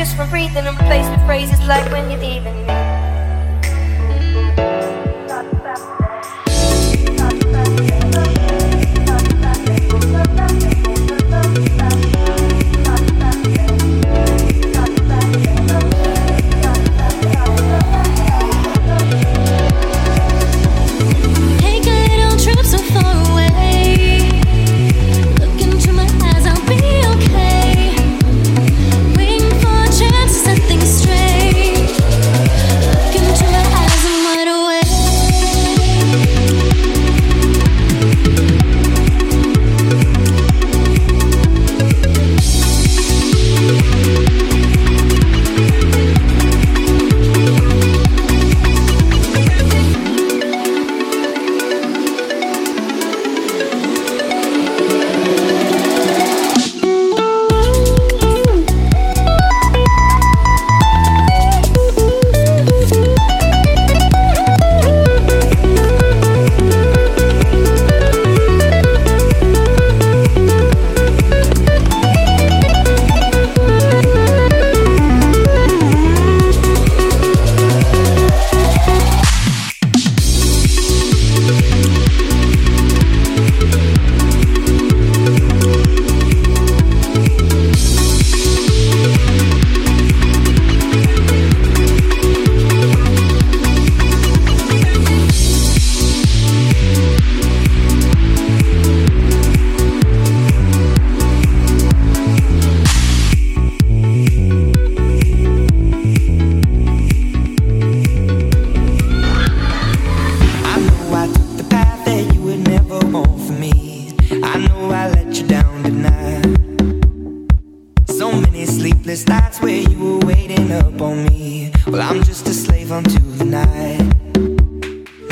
Well, I'm phrases like when you're night.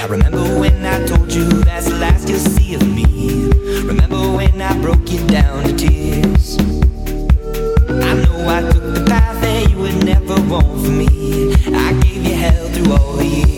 I remember when I told you that's the last you'll see of me. Remember when I broke you down to tears. I know I took the path that you would never want for me. I gave you hell through all the years.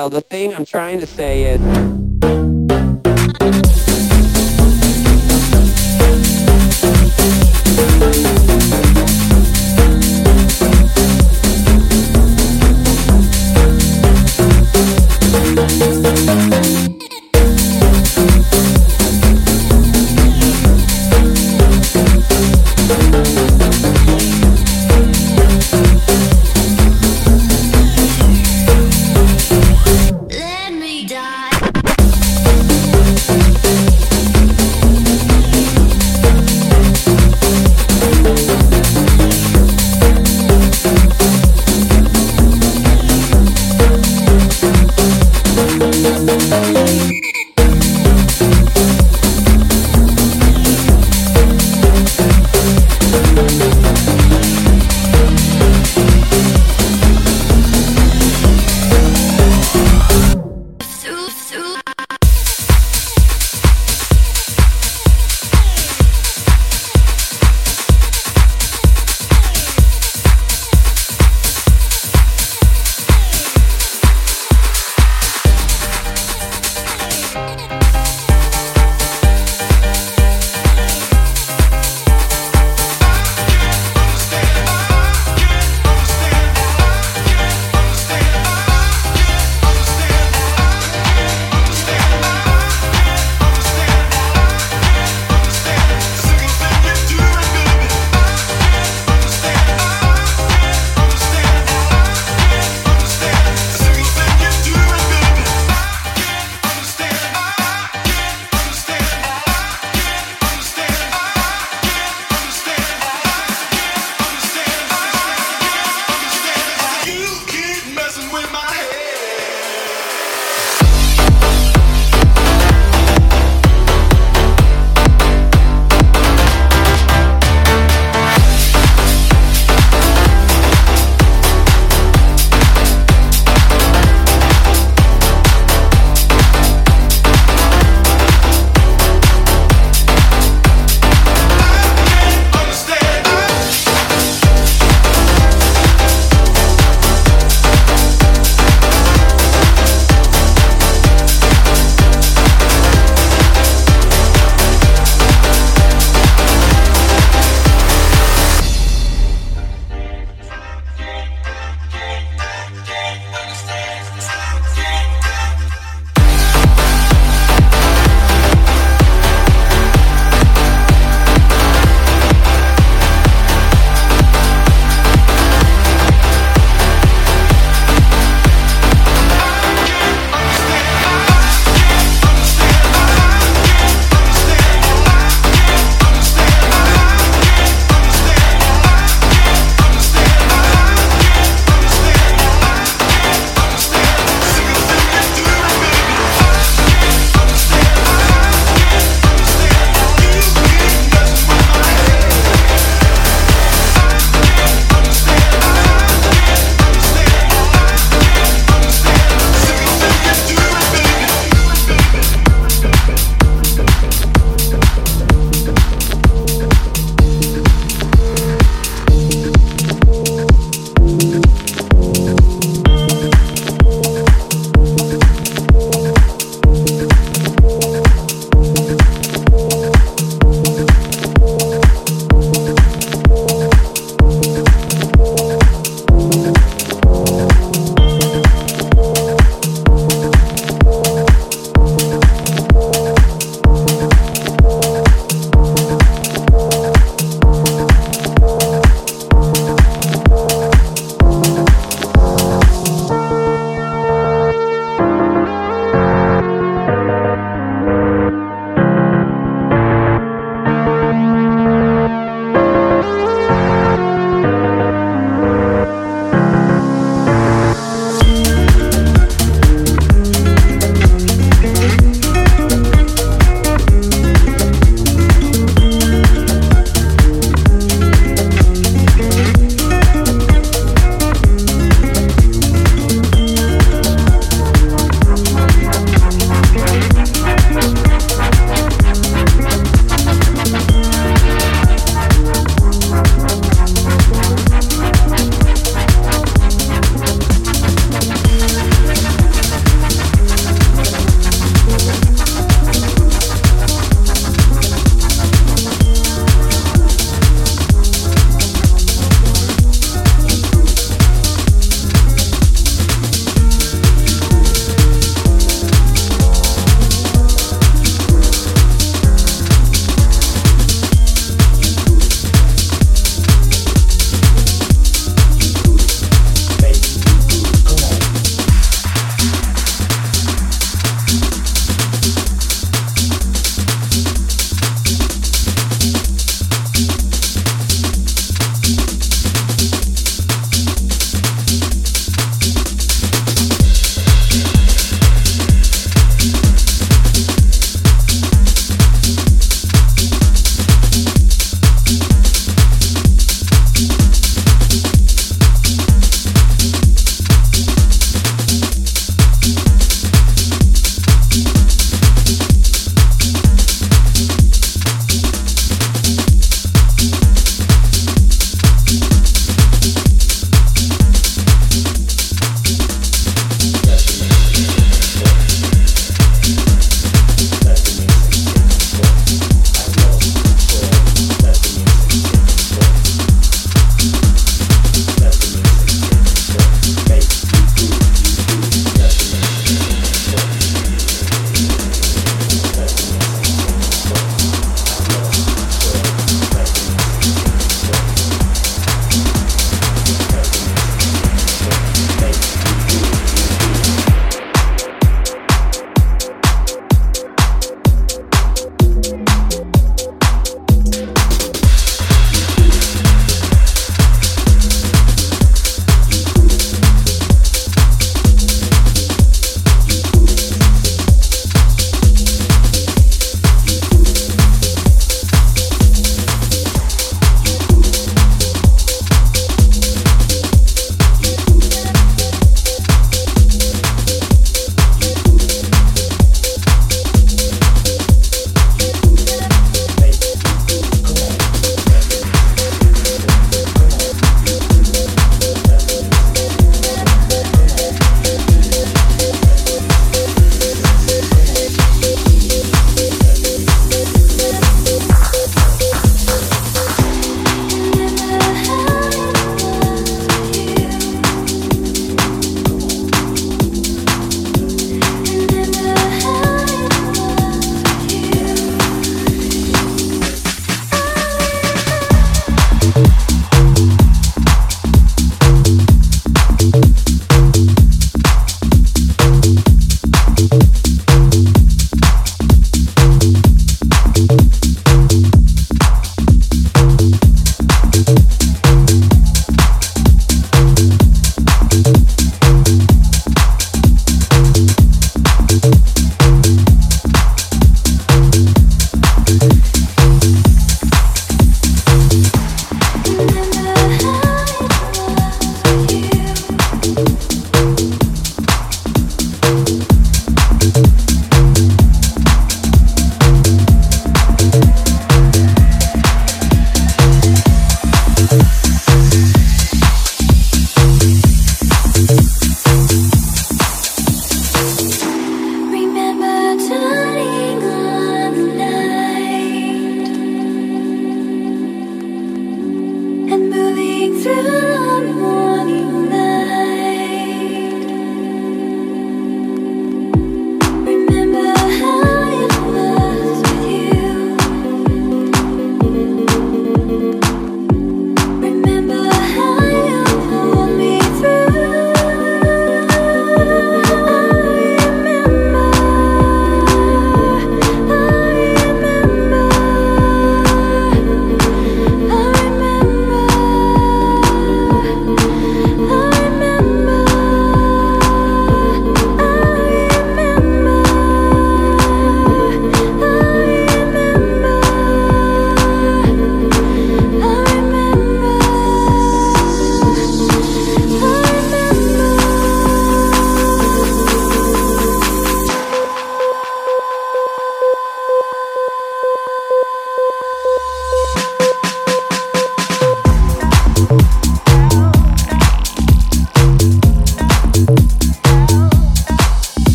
Well, the thing I'm trying to say is...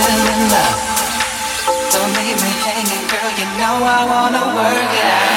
in love. Don't leave me hanging, girl. You know I wanna work it out.